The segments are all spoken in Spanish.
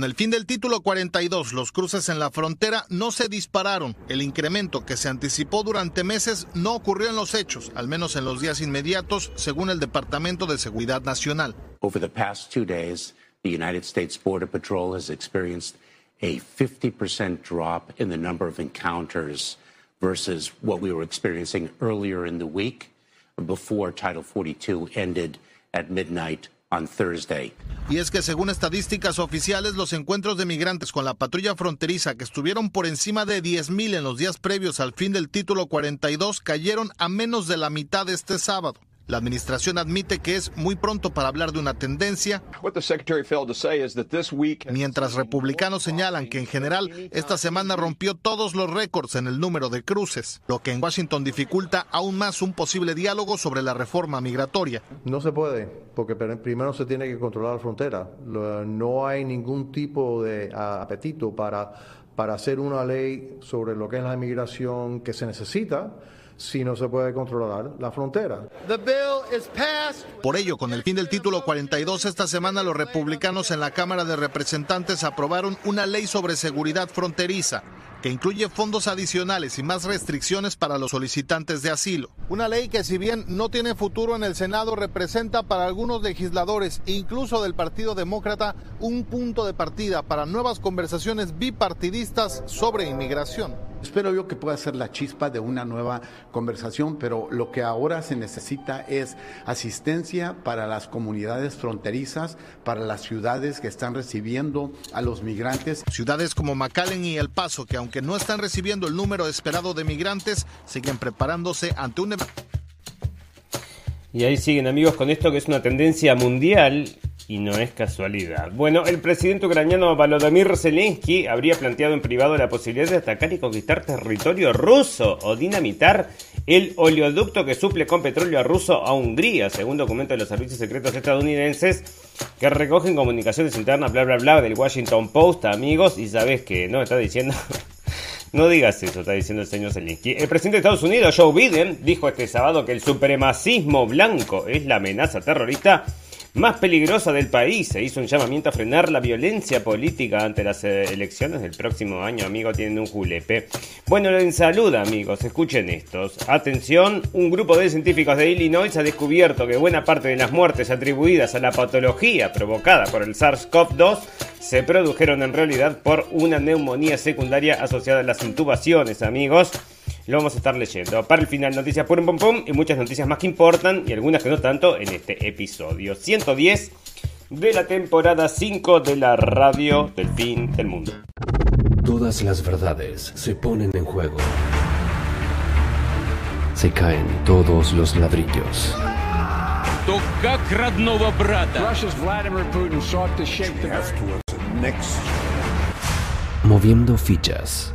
Con el fin del título 42, los cruces en la frontera no se dispararon. El incremento que se anticipó durante meses no ocurrió en los hechos, al menos en los días inmediatos, según el Departamento de Seguridad Nacional. Over the past two days, the United States Border Patrol has experienced a 50% drop in the number of encounters versus what we were experiencing earlier in the week before Title 42 ended at midnight Y es que según estadísticas oficiales, los encuentros de migrantes con la patrulla fronteriza que estuvieron por encima de 10.000 en los días previos al fin del título 42 cayeron a menos de la mitad este sábado. La administración admite que es muy pronto para hablar de una tendencia, mientras republicanos señalan que en general esta semana rompió todos los récords en el número de cruces, lo que en Washington dificulta aún más un posible diálogo sobre la reforma migratoria. No se puede, porque primero se tiene que controlar la frontera. No hay ningún tipo de apetito para, para hacer una ley sobre lo que es la inmigración que se necesita si no se puede controlar la frontera. Por ello, con el fin del título 42, esta semana los republicanos en la Cámara de Representantes aprobaron una ley sobre seguridad fronteriza que incluye fondos adicionales y más restricciones para los solicitantes de asilo. Una ley que si bien no tiene futuro en el Senado, representa para algunos legisladores, incluso del Partido Demócrata, un punto de partida para nuevas conversaciones bipartidistas sobre inmigración. Espero yo que pueda ser la chispa de una nueva conversación, pero lo que ahora se necesita es asistencia para las comunidades fronterizas, para las ciudades que están recibiendo a los migrantes. Ciudades como McAllen y El Paso, que aunque no están recibiendo el número esperado de migrantes, siguen preparándose ante un... Y ahí siguen amigos con esto que es una tendencia mundial y no es casualidad. Bueno, el presidente ucraniano Volodymyr Zelensky habría planteado en privado la posibilidad de atacar y conquistar territorio ruso o dinamitar el oleoducto que suple con petróleo ruso a Hungría, según documento de los servicios secretos estadounidenses que recogen comunicaciones internas, bla, bla, bla, del Washington Post, amigos, y sabes que no está diciendo... No digas eso, está diciendo el señor Zelensky. El presidente de Estados Unidos, Joe Biden, dijo este sábado que el supremacismo blanco es la amenaza terrorista más peligrosa del país. Se hizo un llamamiento a frenar la violencia política ante las eh, elecciones del próximo año. Amigo, tienen un julepe. Bueno, en salud, amigos, escuchen estos. Atención, un grupo de científicos de Illinois ha descubierto que buena parte de las muertes atribuidas a la patología provocada por el SARS-CoV-2 se produjeron en realidad por una neumonía secundaria asociada a las intubaciones, amigos. Lo vamos a estar leyendo. Para el final, noticias pum pum pum y muchas noticias más que importan y algunas que no tanto en este episodio 110 de la temporada 5 de la radio del fin del mundo. Todas las verdades se ponen en juego. Se caen todos los ladrillos. Moviendo fichas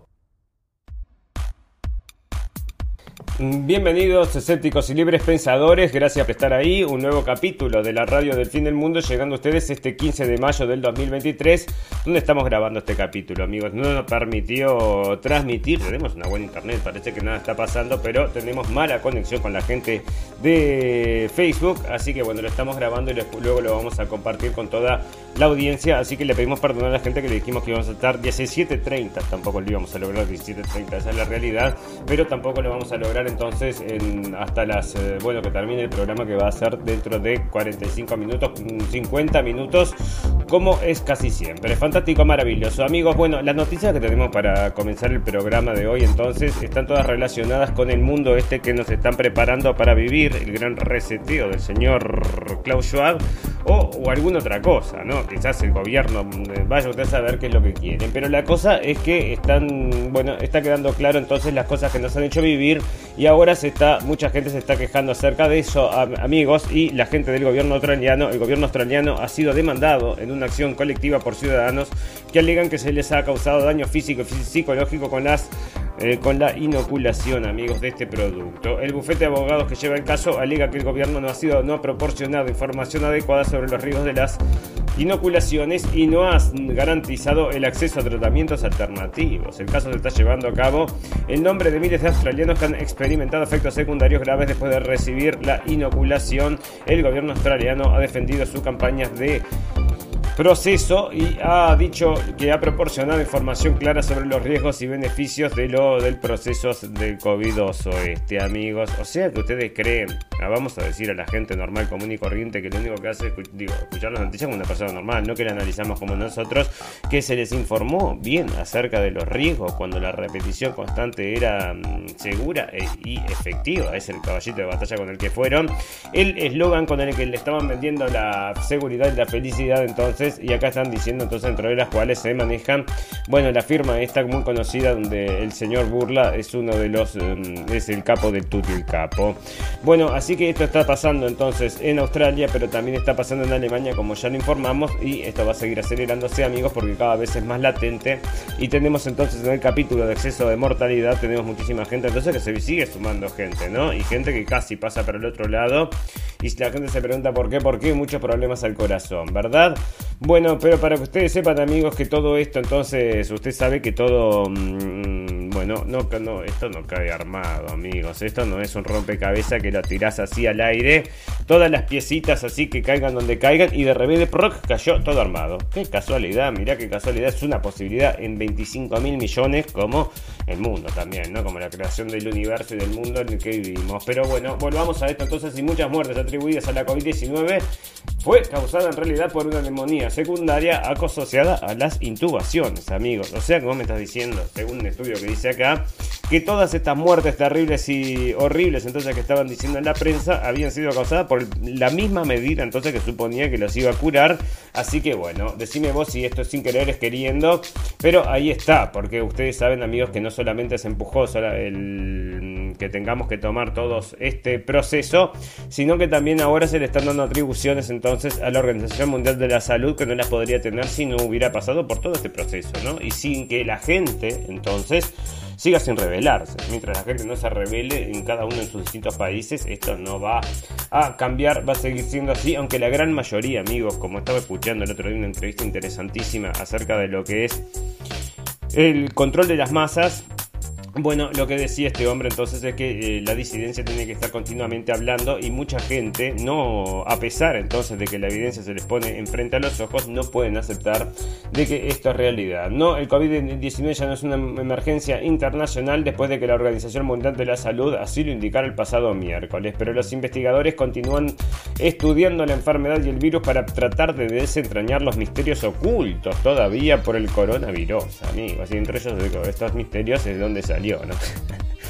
Bienvenidos escépticos y libres pensadores, gracias por estar ahí, un nuevo capítulo de la radio del fin del mundo llegando a ustedes este 15 de mayo del 2023, donde estamos grabando este capítulo amigos, no nos permitió transmitir, tenemos una buena internet, parece que nada está pasando, pero tenemos mala conexión con la gente de Facebook, así que bueno, lo estamos grabando y luego lo vamos a compartir con toda la audiencia, así que le pedimos perdón a la gente que le dijimos que íbamos a estar 17.30, tampoco lo íbamos a lograr 17.30, esa es la realidad, pero tampoco lo vamos a lograr entonces en, hasta las, eh, bueno, que termine el programa que va a ser dentro de 45 minutos, 50 minutos, como es casi siempre. Fantástico, maravilloso. Amigos, bueno, las noticias que tenemos para comenzar el programa de hoy entonces están todas relacionadas con el mundo este que nos están preparando para vivir, el gran reseteo del señor Klaus Schwab o, o alguna otra cosa, ¿no? Quizás el gobierno eh, vaya usted a saber qué es lo que quieren, pero la cosa es que están, bueno, está quedando claro entonces las cosas que nos han hecho vivir y ahora se está, mucha gente se está quejando acerca de eso, amigos, y la gente del gobierno australiano, el gobierno australiano ha sido demandado en una acción colectiva por ciudadanos que alegan que se les ha causado daño físico y psicológico con las eh, con la inoculación, amigos, de este producto. El bufete de abogados que lleva el caso alega que el gobierno no ha sido no ha proporcionado información adecuada sobre los riesgos de las inoculaciones y no ha garantizado el acceso a tratamientos alternativos. El caso se está llevando a cabo en nombre de miles de australianos que han experimentado efectos secundarios graves después de recibir la inoculación. El gobierno australiano ha defendido su campaña de proceso y ha dicho que ha proporcionado información clara sobre los riesgos y beneficios de lo del proceso del COVID este, amigos. O sea que ustedes creen, ah, vamos a decir a la gente normal, común y corriente, que lo único que hace es digo, escuchar las noticias como una persona normal, no que la analizamos como nosotros, que se les informó bien acerca de los riesgos cuando la repetición constante era mm, segura e, y efectiva. Es el caballito de batalla con el que fueron. El eslogan con el que le estaban vendiendo la seguridad y la felicidad entonces y acá están diciendo entonces entre las cuales se manejan, bueno, la firma esta muy conocida donde el señor Burla es uno de los, em, es el capo de Tutti el capo. Bueno, así que esto está pasando entonces en Australia, pero también está pasando en Alemania, como ya lo informamos, y esto va a seguir acelerándose, amigos, porque cada vez es más latente. Y tenemos entonces en el capítulo de exceso de mortalidad, tenemos muchísima gente, entonces que se sigue sumando gente, ¿no? Y gente que casi pasa para el otro lado. Y si la gente se pregunta por qué, por qué, muchos problemas al corazón, ¿verdad? Bueno, pero para que ustedes sepan, amigos, que todo esto, entonces, usted sabe que todo. Mm, bueno, no, esto no cae armado, amigos. Esto no es un rompecabezas que lo tirás así al aire. Todas las piecitas así que caigan donde caigan y de repente proc, cayó todo armado. Qué casualidad, mirá qué casualidad. Es una posibilidad en 25 mil millones, como el mundo también, ¿no? Como la creación del universo y del mundo en el que vivimos. Pero bueno, volvamos a esto entonces. Y muchas muertes atribuidas a la COVID-19 fue causada en realidad por una neumonía secundaria asociada a las intubaciones, amigos. O sea, como me estás diciendo, según un estudio que dice acá, que todas estas muertes terribles y horribles entonces que estaban diciendo en la prensa habían sido causadas por la misma medida entonces que suponía que los iba a curar. Así que bueno, decime vos si esto es sin querer es queriendo, pero ahí está, porque ustedes saben amigos que no solamente se empujó el, que tengamos que tomar todos este proceso, sino que también ahora se le están dando atribuciones entonces a la Organización Mundial de la Salud que no las podría tener si no hubiera pasado por todo este proceso, ¿no? Y sin que la gente entonces siga sin revelarse. Mientras la gente no se revele en cada uno de sus distintos países, esto no va a cambiar, va a seguir siendo así, aunque la gran mayoría, amigos, como estaba escuchando el otro día una entrevista interesantísima acerca de lo que es el control de las masas, bueno, lo que decía este hombre entonces es que eh, la disidencia tiene que estar continuamente hablando y mucha gente, no, a pesar entonces de que la evidencia se les pone enfrente a los ojos, no pueden aceptar de que esto es realidad. No, el COVID-19 ya no es una emergencia internacional después de que la Organización Mundial de la Salud así lo indicara el pasado miércoles, pero los investigadores continúan estudiando la enfermedad y el virus para tratar de desentrañar los misterios ocultos todavía por el coronavirus, amigos. Y entre ellos estos misterios es donde andiamo.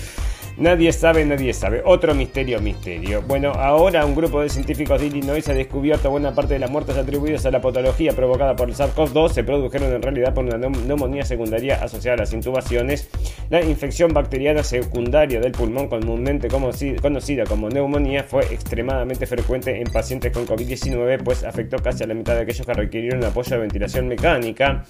Nadie sabe, nadie sabe. Otro misterio, misterio. Bueno, ahora un grupo de científicos de Illinois ha descubierto buena parte de las muertes atribuidas a la patología provocada por el SARS-CoV-2 se produjeron en realidad por una neumonía secundaria asociada a las intubaciones. La infección bacteriana secundaria del pulmón, comúnmente conocida como neumonía, fue extremadamente frecuente en pacientes con COVID-19, pues afectó casi a la mitad de aquellos que requirieron apoyo de ventilación mecánica.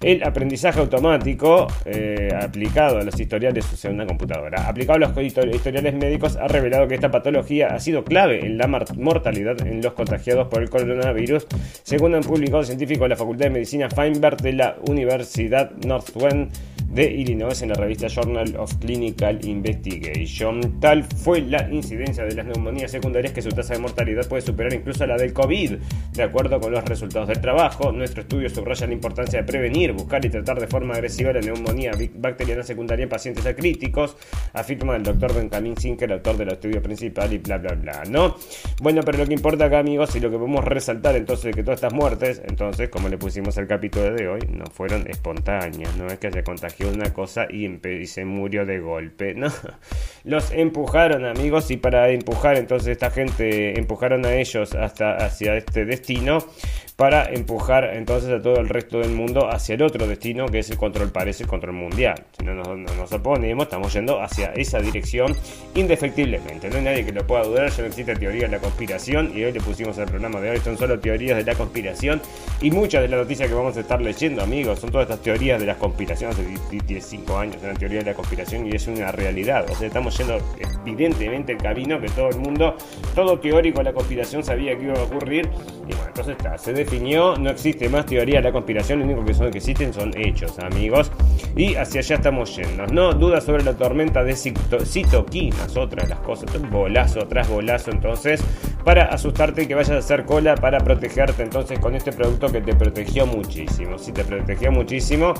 El aprendizaje automático eh, aplicado a los historiales, sea, una computadora, aplicado los historiales médicos, ha revelado que esta patología ha sido clave en la mortalidad en los contagiados por el coronavirus, según han publicado científicos de la Facultad de Medicina Feinberg de la Universidad Northwestern de Illinois en la revista Journal of Clinical Investigation. Tal fue la incidencia de las neumonías secundarias que su tasa de mortalidad puede superar incluso la del COVID. De acuerdo con los resultados del trabajo, nuestro estudio subraya la importancia de prevenir, buscar y tratar de forma agresiva la neumonía bacteriana secundaria en pacientes acríticos, afirma el doctor Benjamin Sinker, autor del estudio principal y bla bla bla, ¿no? Bueno, pero lo que importa acá, amigos, y lo que podemos resaltar entonces de que todas estas muertes, entonces, como le pusimos al capítulo de hoy, no fueron espontáneas, no es que haya una cosa y, se murió de golpe, ¿no? Los empujaron, amigos, y para empujar entonces esta gente, empujaron a ellos hasta hacia este destino para empujar entonces a todo el resto del mundo hacia el otro destino que es el control, parece el control mundial. Si no nos, oponemos, estamos yendo hacia esa dirección indefectiblemente. No hay nadie que lo pueda dudar, ya no existe teoría de la conspiración y hoy le pusimos el programa de hoy, son solo teorías de la conspiración y muchas de las noticias que vamos a estar leyendo, amigos, son todas estas teorías de las conspiraciones 25 años en la teoría de la conspiración y es una realidad. O sea, estamos yendo evidentemente el camino que todo el mundo, todo teórico de la conspiración sabía que iba a ocurrir. Y bueno, entonces está, se no existe más teoría de la conspiración, lo único que, son, que existen son hechos, amigos. Y hacia allá estamos yendo. No dudas sobre la tormenta de citoquinas, otra de las cosas, bolazo tras bolazo entonces, para asustarte y que vayas a hacer cola para protegerte entonces con este producto que te protegió muchísimo. Sí, te protegió muchísimo,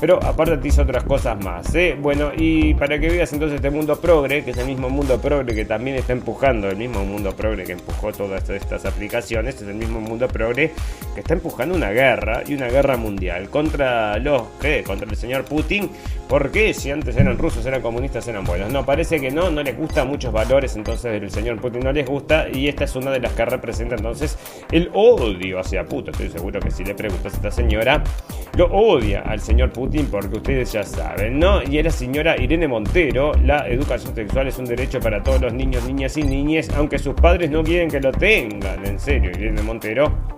pero aparte te hizo otras cosas más. ¿eh? Bueno, y para que veas entonces este mundo progre, que es el mismo mundo progre que también está empujando, el mismo mundo progre que empujó todas estas aplicaciones, es el mismo mundo progre que está empujando una guerra y una guerra mundial contra los, ¿qué? Contra el señor Putin. ¿Por qué? Si antes eran rusos, eran comunistas, eran buenos. No, parece que no, no les gusta muchos valores, entonces el señor Putin no les gusta y esta es una de las que representa entonces el odio hacia Putin. Estoy seguro que si le preguntas a esta señora, lo odia al señor Putin porque ustedes ya saben, ¿no? Y es la señora Irene Montero, la educación sexual es un derecho para todos los niños, niñas y niñas, aunque sus padres no quieren que lo tengan, en serio, Irene Montero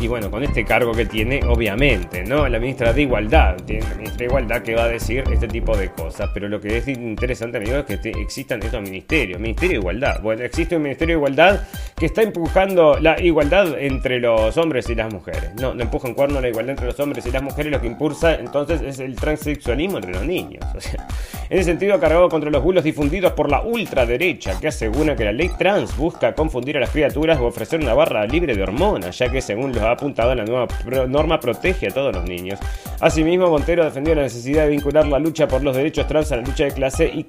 y bueno, con este cargo que tiene, obviamente, ¿no? La ministra de Igualdad, tiene la ministra de Igualdad que va a decir este tipo de cosas. Pero lo que es interesante, amigos, es que existan estos ministerios. Ministerio de Igualdad. Bueno, existe un Ministerio de Igualdad que está empujando la igualdad entre los hombres y las mujeres. No, no empuja en cuerno la igualdad entre los hombres y las mujeres, lo que impulsa entonces es el transexualismo entre los niños. O sea, en ese sentido, cargado contra los bulos difundidos por la ultraderecha, que asegura que la ley trans busca confundir a las criaturas o ofrecer una barra libre de hormonas, ya que según los ha apuntado, la nueva norma protege a todos los niños. Asimismo, Montero defendió la necesidad de vincular la lucha por los derechos trans a la lucha de clase y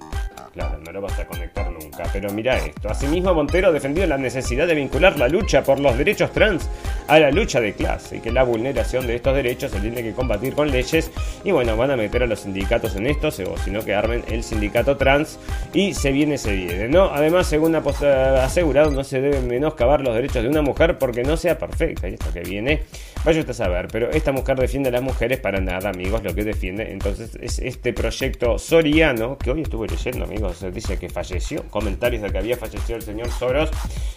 Claro, no lo vas a conectar nunca, pero mira esto. Asimismo, Montero defendió la necesidad de vincular la lucha por los derechos trans a la lucha de clase y que la vulneración de estos derechos se tiene que combatir con leyes. Y bueno, van a meter a los sindicatos en esto, o si no, que armen el sindicato trans y se viene, se viene, ¿no? Además, según ha asegurado, no se deben menoscabar los derechos de una mujer porque no sea perfecta. Y esto que viene, vaya usted a saber, pero esta mujer defiende a las mujeres para nada, amigos, lo que defiende. Entonces, es este proyecto soriano que hoy estuve leyendo, amigos se dice que falleció. Comentarios de que había fallecido el señor Soros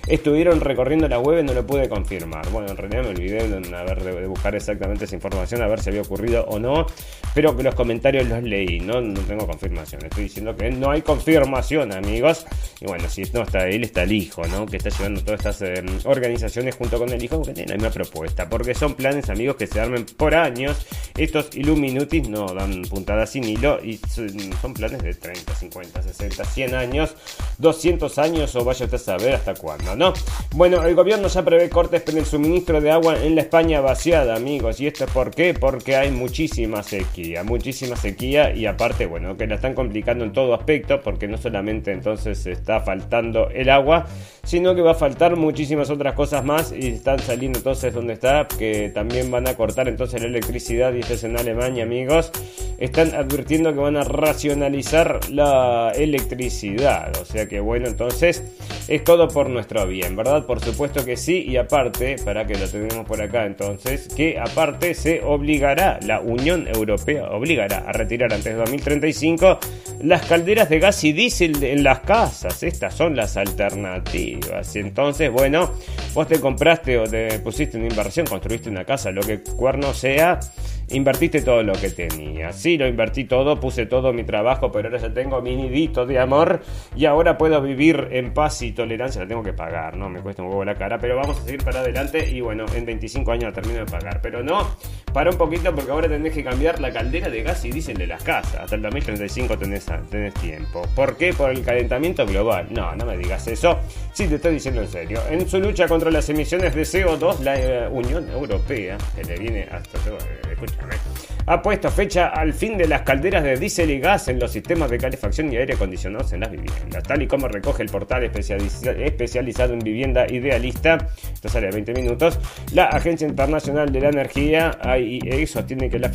estuvieron recorriendo la web y no lo pude confirmar. Bueno, en realidad me olvidé de, buscar exactamente esa información, a ver si había ocurrido o no, pero que los comentarios los leí, no, no tengo confirmación. Estoy diciendo que no hay confirmación, amigos. Y bueno, si no está él, está el hijo, ¿no? Que está llevando todas estas eh, organizaciones junto con el hijo, que tiene la misma propuesta, porque son planes, amigos, que se armen por años. Estos Illuminutis no dan puntadas sin hilo y son planes de 30, 50, 60 100 años, 200 años o vaya usted a saber hasta cuándo, ¿no? Bueno, el gobierno ya prevé cortes en el suministro de agua en la España vaciada, amigos. ¿Y esto es por? Porque hay muchísima sequía, muchísima sequía y aparte, bueno, que la están complicando en todo aspecto porque no solamente entonces está faltando el agua, sino que va a faltar muchísimas otras cosas más y están saliendo entonces donde está, que también van a cortar entonces la electricidad y es en Alemania, amigos. Están advirtiendo que van a racionalizar la electricidad. O sea que bueno, entonces es todo por nuestro bien, ¿verdad? Por supuesto que sí. Y aparte, para que lo tenemos por acá entonces, que aparte se obligará, la Unión Europea obligará a retirar antes de 2035 las calderas de gas y diésel en las casas. Estas son las alternativas. Y entonces, bueno, vos te compraste o te pusiste una inversión, construiste una casa, lo que cuerno sea invertiste todo lo que tenía. Sí, lo invertí todo, puse todo mi trabajo, pero ahora ya tengo mi nidito de amor y ahora puedo vivir en paz y tolerancia. La tengo que pagar, ¿no? Me cuesta un huevo la cara, pero vamos a seguir para adelante y bueno, en 25 años la termino de pagar. Pero no, para un poquito porque ahora tenés que cambiar la caldera de gas y dicen de las casas. Hasta el 2035 tenés, tenés tiempo. ¿Por qué? Por el calentamiento global. No, no me digas eso. Sí, te estoy diciendo en serio. En su lucha contra las emisiones de CO2, la eh, Unión Europea, que le viene hasta... Escucha, ha puesto fecha al fin de las calderas de diésel y gas en los sistemas de calefacción y aire acondicionados en las viviendas, tal y como recoge el portal especializado en vivienda idealista, esto sale a 20 minutos, la Agencia Internacional de la Energía, AIE, sostiene que la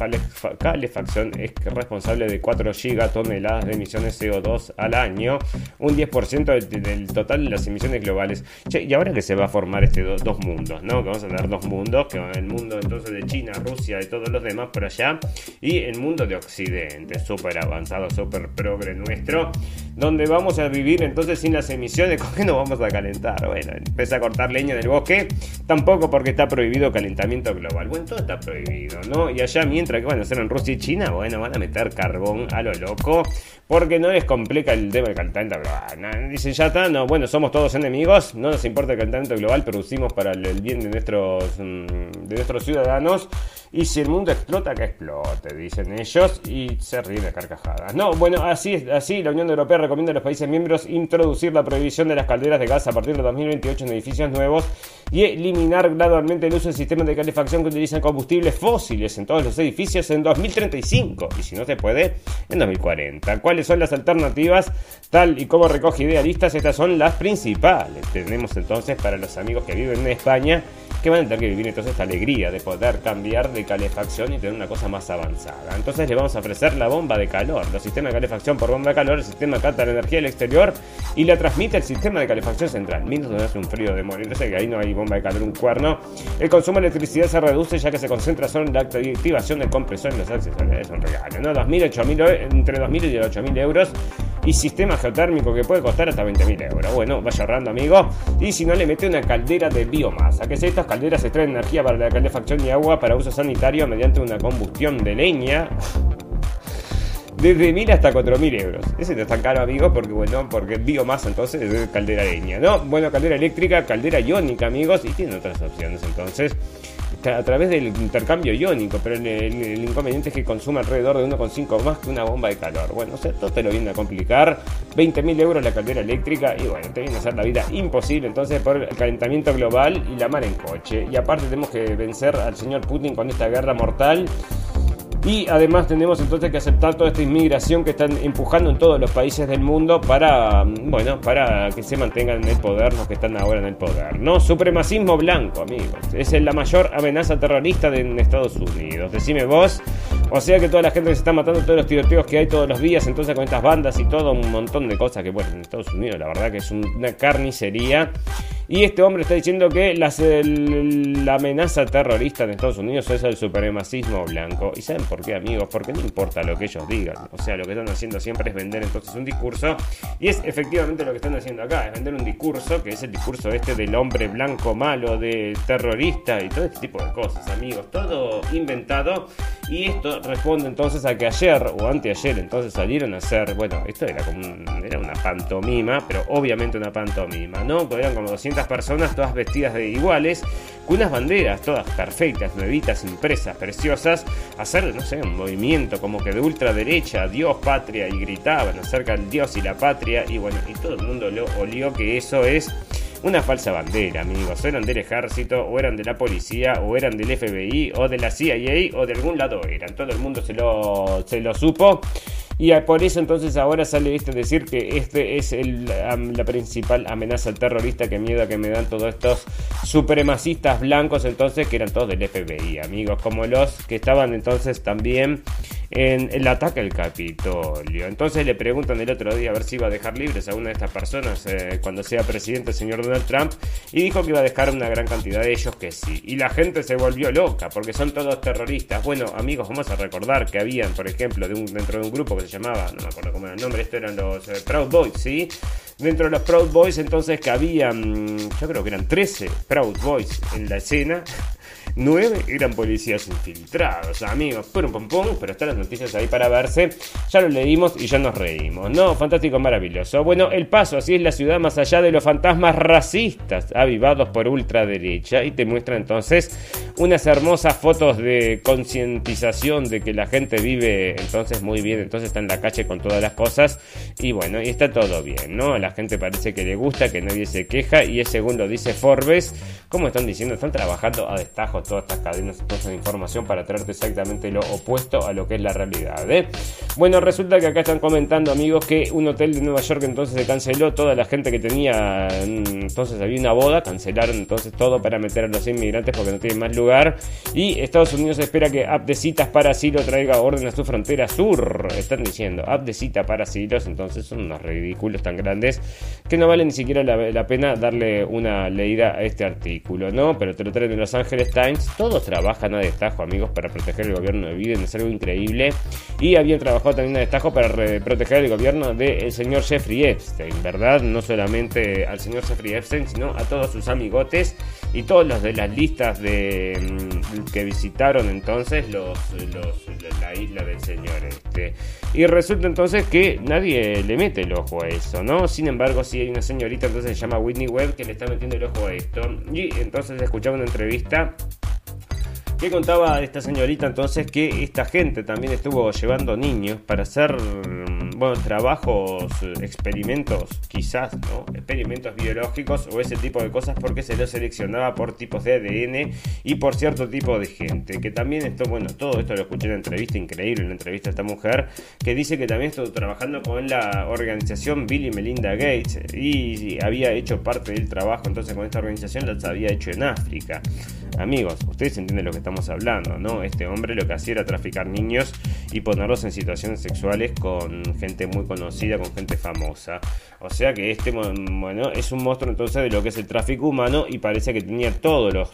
calefacción es responsable de 4 gigatoneladas de emisiones CO2 al año, un 10% del, total de las emisiones globales. y ahora que se va a formar este dos mundos, ¿no? Que vamos a tener dos mundos, que el mundo entonces de China, Rusia y todos los demás por allá, y el mundo de Occidente, súper avanzado, súper progre nuestro, donde vamos a vivir entonces sin las emisiones, ¿con qué nos vamos a calentar? Bueno, empieza a cortar leña del bosque, tampoco porque está prohibido calentamiento global, bueno, todo está prohibido, ¿no? Y allá mientras que van a hacer en Rusia y China, bueno, van a meter carbón a lo loco, porque no les complica el tema del calentamiento global. Dicen, ya está, no, bueno, somos todos enemigos, no nos importa el calentamiento global, producimos para el bien de nuestros, mm, de nuestros ciudadanos. Y si el mundo explota, que explote, dicen ellos, y se ríen de carcajadas. No, bueno, así, así la Unión Europea recomienda a los países miembros introducir la prohibición de las calderas de gas a partir de 2028 en edificios nuevos y eliminar gradualmente el uso de sistemas de calefacción que utilizan combustibles fósiles en todos los edificios en 2035 y si no se puede, en 2040. ¿Cuáles son las alternativas? Tal y como recoge idealistas, estas son las principales. Tenemos entonces para los amigos que viven en España que van a tener que vivir entonces esta alegría de poder cambiar de calefacción y tener una cosa más avanzada. Entonces le vamos a ofrecer la bomba de calor, los sistemas de calefacción por bomba de calor, el sistema capta la energía del exterior y la transmite el sistema de calefacción central. Mientras no hace un frío de morir, entonces que ahí no hay bomba de calor, un cuerno. El consumo de electricidad se reduce ya que se concentra solo en la activación del compresor y los accesorios. Es un regalo, ¿no? 2.000, 8.000, entre 2.000 y 8.000 euros y sistema geotérmico que puede costar hasta 20.000 euros. Bueno, vaya ahorrando, amigo. Y si no, le mete una caldera de biomasa, que es estas calderas extraen energía para la calefacción y agua para uso sanitario mediante una combustión de leña. Desde 1000 hasta 4000 euros. Ese no es tan caro, amigo, porque bueno, porque biomasa entonces es caldera leña, ¿no? Bueno, caldera eléctrica, caldera iónica, amigos, y tiene otras opciones entonces a través del intercambio iónico, pero el, inconveniente es que consume alrededor de 1,5 más que una bomba de calor. Bueno, o sea, todo te lo viene a complicar. 20.000 euros la caldera eléctrica y bueno, te viene a hacer la vida imposible entonces por el calentamiento global y la mar en coche. Y aparte tenemos que vencer al señor Putin con esta guerra mortal y además tenemos entonces que aceptar toda esta inmigración que están empujando en todos los países del mundo para, mm, bueno, para que se mantengan en el poder los que están ahora en el poder. No, supremacismo blanco, amigos. Es la mayor amenaza terrorista de Estados Unidos. Decime vos. O sea que toda la gente se está matando, todos los tiroteos que hay todos los días, entonces con estas bandas y todo un montón de cosas que, bueno, en Estados Unidos la verdad que es una carnicería. Y este hombre está diciendo que la amenaza terrorista en Estados Unidos es el supremacismo blanco. ¿Y saben por qué, amigos? Porque no importa lo que ellos digan. O sea, lo que están haciendo siempre es vender entonces un discurso. Y es efectivamente lo que están haciendo acá, es vender un discurso, que es el discurso este del hombre blanco malo, de terrorista y todo este tipo de cosas, amigos. Todo inventado. Y esto responde entonces a que ayer o anteayer entonces salieron a hacer, bueno, esto era como era una pantomima, pero obviamente una pantomima, ¿no? Como 200 personas, todas vestidas de iguales, con unas banderas todas perfectas, nuevitas, impresas, preciosas, hacer, no sé, un movimiento como que de ultraderecha, Dios, patria, y gritaban acerca del Dios y la patria, y bueno, y todo el mundo lo olió que eso es una falsa bandera, amigos. Eran del ejército, o eran de la policía, o eran del FBI, o de la CIA, o de algún lado eran. Todo el mundo se lo, se lo supo. Y por eso entonces ahora sale esto decir que este es la principal amenaza terrorista que miedo que me dan todos estos supremacistas blancos entonces que eran todos del FBI, amigos, como los que estaban entonces también en el ataque al Capitolio. Entonces le preguntan el otro día a ver si iba a dejar libres a una de estas personas eh, cuando sea presidente el señor Donald Trump y dijo que iba a dejar una gran cantidad de ellos que sí. Y la gente se volvió loca porque son todos terroristas. Bueno, amigos, vamos a recordar que habían, por ejemplo, dentro de un grupo que se llamaba, no me acuerdo cómo era el nombre, esto eran los eh, Proud Boys, ¿sí? Dentro de los Proud Boys entonces que habían, yo creo que eran 13 Proud Boys en la escena. 9 eran policías infiltrados, amigos. Pum, pum, pum, pero están las noticias ahí para verse. Ya lo leímos y ya nos reímos. No, fantástico, maravilloso. Bueno, El Paso, así es la ciudad más allá de los fantasmas racistas avivados por ultraderecha. Y te muestra entonces unas hermosas fotos de concientización de que la gente vive entonces muy bien. Entonces está en la calle con todas las cosas. Y bueno, y está todo bien, ¿no? La gente parece que le gusta, que nadie se queja. Y es según lo dice Forbes. Como están diciendo, están trabajando a destajo todas estas cadenas de información para traerte exactamente lo opuesto a lo que es la realidad. ¿eh? Bueno, resulta que acá están comentando, amigos, que un hotel de Nueva York entonces se canceló. Toda la gente que tenía, mm, entonces había una boda, cancelaron entonces todo para meter a los inmigrantes porque no tienen más lugar. Y Estados Unidos espera que app de citas para asilo traiga orden a su frontera sur. Están diciendo, app de cita para asilos, entonces son unos ridículos tan grandes que no vale ni siquiera la, pena darle una leída a este artículo, ¿no? Pero te lo traen de Los Ángeles Times Todos trabajan a destajo, amigos, para proteger el gobierno de Biden. Es algo increíble. Y habían trabajado también a destajo para proteger el gobierno del señor Jeffrey Epstein, ¿verdad? No solamente al señor Jeffrey Epstein, sino a todos sus amigotes y todos los de las listas de mm, que visitaron entonces la isla del señor este. Y resulta entonces que nadie le mete el ojo a eso, ¿no? Sin embargo, sí hay una señorita entonces se llama Whitney Webb que le está metiendo el ojo a esto. Y entonces escuchaba una entrevista que contaba esta señorita entonces que esta gente también estuvo llevando niños para hacer bueno, trabajos, experimentos, quizás, ¿no? Experimentos biológicos o ese tipo de cosas porque se los seleccionaba por tipos de ADN y por cierto tipo de gente. Que también esto, bueno, todo esto lo escuché en una entrevista increíble, en una entrevista a esta mujer, que dice que también estuvo trabajando con la organización Bill Melinda Gates y había hecho parte del trabajo entonces con esta organización, las había hecho en África. Amigos, ustedes entienden lo que estamos hablando, ¿no? Este hombre lo que hacía era traficar niños y ponerlos en situaciones sexuales con gente muy conocida, con gente famosa. O sea que este, bueno, es un monstruo entonces de lo que es el tráfico humano y parece que tenía todos los,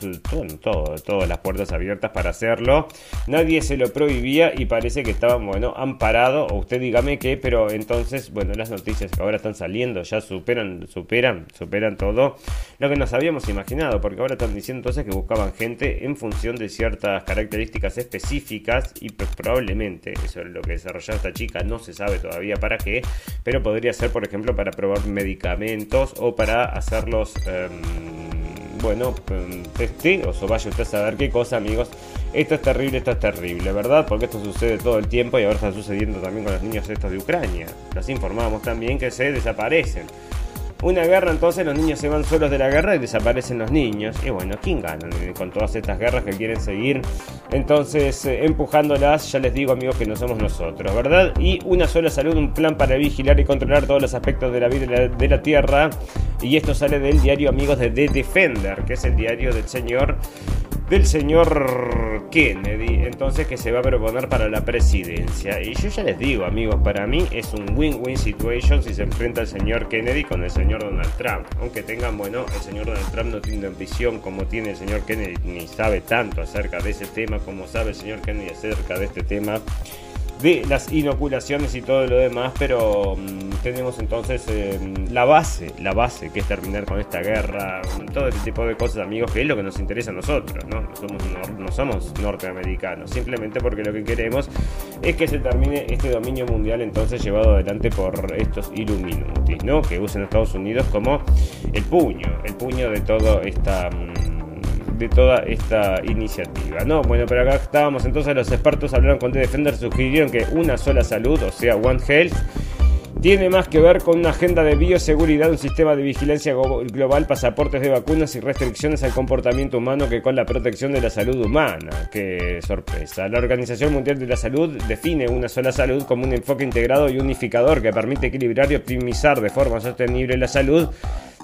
todo, todas las puertas abiertas para hacerlo. Nadie se lo prohibía y parece que estaban, bueno, amparado. O usted dígame qué, pero entonces, bueno, las noticias que ahora están saliendo ya superan, superan, superan todo lo que nos habíamos imaginado, porque ahora están diciendo entonces que buscaban gente en función de ciertas características específicas y pues probablemente eso es lo que desarrolló esta chica, no se sabe todavía para qué, pero podría ser por ejemplo para probar medicamentos o para hacerlos... Em, bueno, em, testeos o vaya usted a saber qué cosa, amigos. Esto es terrible, esto es terrible, ¿verdad? Porque esto sucede todo el tiempo y ahora está sucediendo también con los niños estos de Ucrania. Los informamos también que se desaparecen. Una guerra, entonces los niños se van solos de la guerra y desaparecen los niños. Y bueno, ¿quién gana con todas estas guerras que quieren seguir? Entonces, eh, empujándolas, ya les digo amigos que no somos nosotros, ¿verdad? Y una sola salud, un plan para vigilar y controlar todos los aspectos de la vida de la, de la Tierra. Y esto sale del diario Amigos de The Defender, que es el diario del señor del señor Kennedy, entonces que se va a proponer para la presidencia. Y yo ya les digo, amigos, para mí es un win-win situation si se enfrenta el señor Kennedy con el señor Donald Trump. Aunque tengan, bueno, el señor Donald Trump no tiene ambición como tiene el señor Kennedy, ni sabe tanto acerca de ese tema como sabe el señor Kennedy acerca de este tema de las inoculaciones y todo lo demás, pero mm, tenemos entonces em, la base, la base que es terminar con esta guerra, todo este tipo de cosas, amigos, que es lo que nos interesa a nosotros, ¿no? No somos, no somos norteamericanos, simplemente porque lo que queremos es que se termine este dominio mundial entonces llevado adelante por estos Illuminati, ¿no? Que usen Estados Unidos como el puño, el puño de toda esta mm, de toda esta iniciativa. No, bueno, pero acá estábamos entonces los expertos hablaron con The Defender, sugirieron que una sola salud, o sea, One Health, tiene más que ver con una agenda de bioseguridad, un sistema de vigilancia global, pasaportes de vacunas y restricciones al comportamiento humano que con la protección de la salud humana. Qué sorpresa. La Organización Mundial de la Salud define una sola salud como un enfoque integrado y unificador que permite equilibrar y optimizar de forma sostenible la salud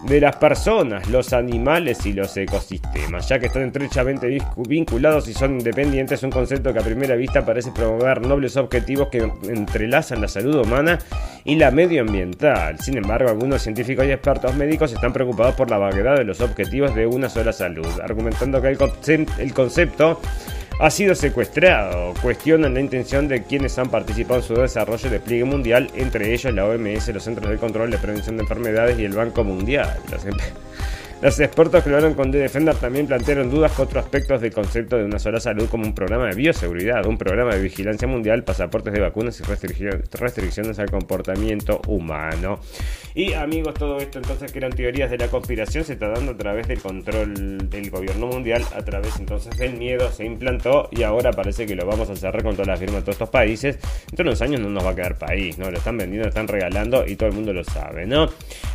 de las personas, los animales y los ecosistemas, ya que están estrechamente vinculados y son independientes, un concepto que a primera vista parece promover nobles objetivos que entrelazan la salud humana y la medioambiental. Sin embargo, algunos científicos y expertos médicos están preocupados por la vaguedad de los objetivos de una sola salud, argumentando que el concepto ha sido secuestrado. Cuestionan la intención de quienes han participado en su desarrollo y despliegue mundial, entre ellos la OMS, los Centros de Control de Prevención de Enfermedades y el Banco Mundial. Expertos que hablaron con The Defender también plantearon dudas con otros aspectos del concepto de una sola salud como un programa de bioseguridad, un programa de vigilancia mundial, pasaportes de vacunas y restricciones al comportamiento humano. Y amigos, todo esto entonces que eran teorías de la conspiración se está dando a través del control del gobierno mundial, a través entonces del miedo se implantó y ahora parece que lo vamos a cerrar con todas las firmas de todos estos países. Dentro de unos años no nos va a quedar país, ¿no? Lo están vendiendo, lo están regalando y todo el mundo lo sabe, ¿no?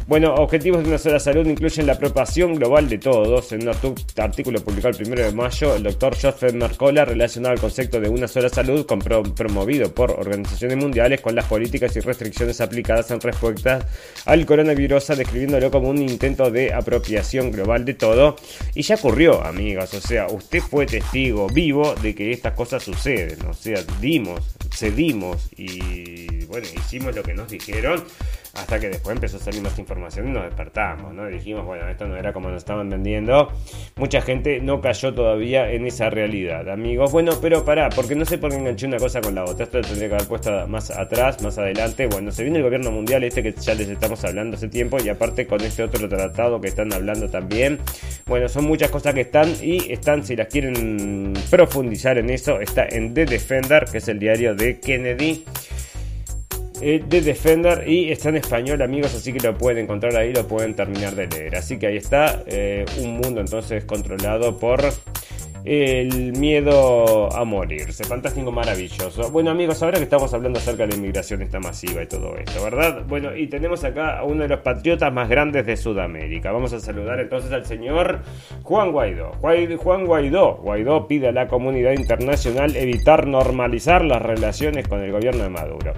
Bueno, objetivos de una sola salud incluyen la propagación global de todos. En un artículo publicado el 1 de mayo, el doctor Joseph Mercola relacionado el concepto de una sola salud promovido por organizaciones mundiales con las políticas y restricciones aplicadas en respuesta al coronavirus, describiéndolo como un intento de apropiación global de todo. Y ya ocurrió, amigas. O sea, usted fue testigo vivo de que estas cosas suceden. O sea, dimos, cedimos y bueno, hicimos lo que nos dijeron Hasta que después empezó a salir más información y nos despertamos, ¿no? dijimos, bueno, esto no era como nos estaban vendiendo. Mucha gente no cayó todavía en esa realidad, amigos. Bueno, pero pará, porque no sé por qué enganché una cosa con la otra. Esto lo tendría que haber puesto más atrás, más adelante. Bueno, se viene el gobierno mundial, este que ya les estamos hablando hace tiempo, y aparte con este otro tratado que están hablando también. Bueno, son muchas cosas que están y están, si las quieren profundizar en eso, está en The Defender, que es el diario de Kennedy de eh, Defender y está en español amigos así que lo pueden encontrar ahí lo pueden terminar de leer así que ahí está eh, un mundo entonces controlado por el miedo a morirse. Fantástico, maravilloso. Bueno, amigos, ahora que estamos hablando acerca de la inmigración esta masiva y todo esto, ¿verdad? Bueno, y tenemos acá a uno de los patriotas más grandes de Sudamérica. Vamos a saludar entonces al señor Juan Guaidó. Juan Guaidó. Guaidó pide a la comunidad internacional evitar normalizar las relaciones con el gobierno de Maduro.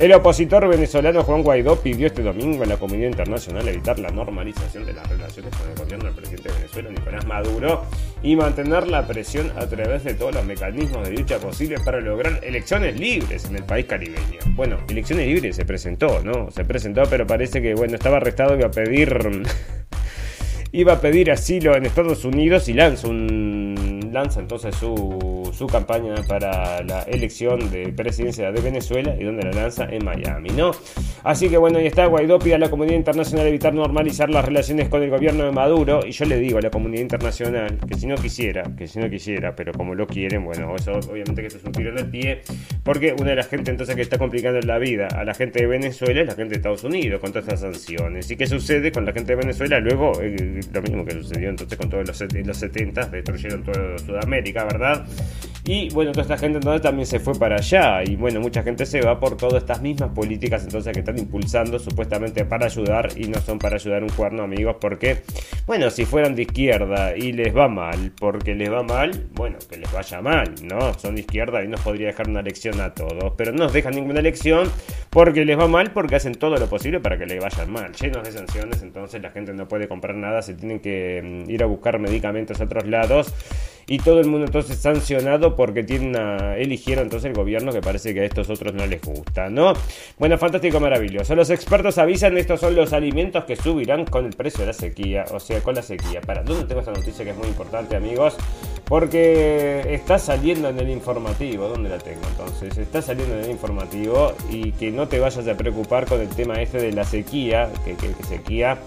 El opositor venezolano Juan Guaidó pidió este domingo a la comunidad internacional evitar la normalización de las relaciones con el gobierno del presidente de Venezuela, Nicolás Maduro, y mantener la presión a través de todos los mecanismos de lucha posibles para lograr elecciones libres en el país caribeño. Bueno, elecciones libres se presentó, ¿no? Se presentó, pero parece que, bueno, estaba arrestado y a pedir... iba a pedir asilo en Estados Unidos y lanza un lanza entonces su, su, campaña para la elección de presidencia de Venezuela y donde la lanza en Miami, ¿no? Así que bueno, ahí está Guaidó pide a la comunidad internacional evitar normalizar las relaciones con el gobierno de Maduro y yo le digo a la comunidad internacional que si no quisiera, que si no quisiera, pero como lo quieren, bueno, eso obviamente que esto es un tiro en el pie, porque una de las gente entonces que está complicando la vida a la gente de Venezuela es la gente de Estados Unidos con todas estas sanciones. ¿Y qué sucede con la gente de Venezuela? Luego, eh, lo mismo que sucedió entonces con todos los, los 70, destruyeron todo Sudamérica, ¿verdad? Y bueno, toda esta gente entonces también se fue para allá. Y bueno, mucha gente se va por todas estas mismas políticas entonces que están impulsando supuestamente para ayudar y no son para ayudar un cuerno, amigos, porque, bueno, si fueran de izquierda y les va mal, porque les va mal, bueno, que les vaya mal, ¿no? Son de izquierda y nos podría dejar una lección a todos, pero no nos dejan ninguna lección porque les va mal, porque hacen todo lo posible para que les vayan mal. Llenos de sanciones, entonces la gente no puede comprar nada, se tienen que mm, ir a buscar medicamentos a otros lados y todo el mundo entonces sancionado porque eligieron entonces el gobierno que parece que a estos otros no les gusta, ¿no? Bueno, fantástico, maravilloso. Los expertos avisan, estos son los alimentos que subirán con el precio de la sequía, o sea, con la sequía. ¿Para dónde tengo esta noticia que es muy importante, amigos? Porque está saliendo en el informativo, ¿dónde la tengo entonces? Está saliendo en el informativo y que no te vayas a preocupar con el tema este de la sequía, que, que, que sequía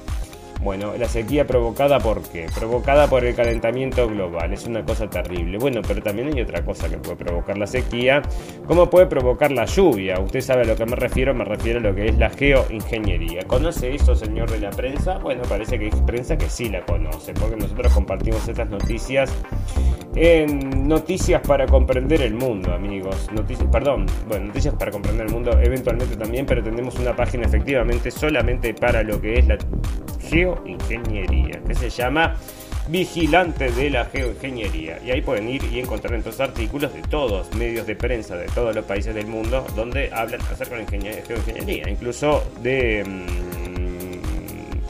bueno, la sequía provocada por qué? Provocada por el calentamiento global, es una cosa terrible. Bueno, pero también hay otra cosa que puede provocar la sequía, ¿cómo puede provocar la lluvia? Usted sabe a lo que me refiero, me refiero a lo que es la geoingeniería. ¿Conoce eso, señor de la prensa? Bueno, parece que hay prensa que sí la conoce, porque nosotros compartimos estas noticias en Noticias para comprender el mundo, amigos. Noticias, perdón, bueno, Noticias para comprender el mundo eventualmente también, pero tenemos una página efectivamente solamente para lo que es la geoingeniería, que se llama Vigilante de la Geoingeniería. Y ahí pueden ir y encontrar entonces artículos de todos, medios de prensa de todos los países del mundo, donde hablan acerca de la geoingeniería, incluso de... Mm,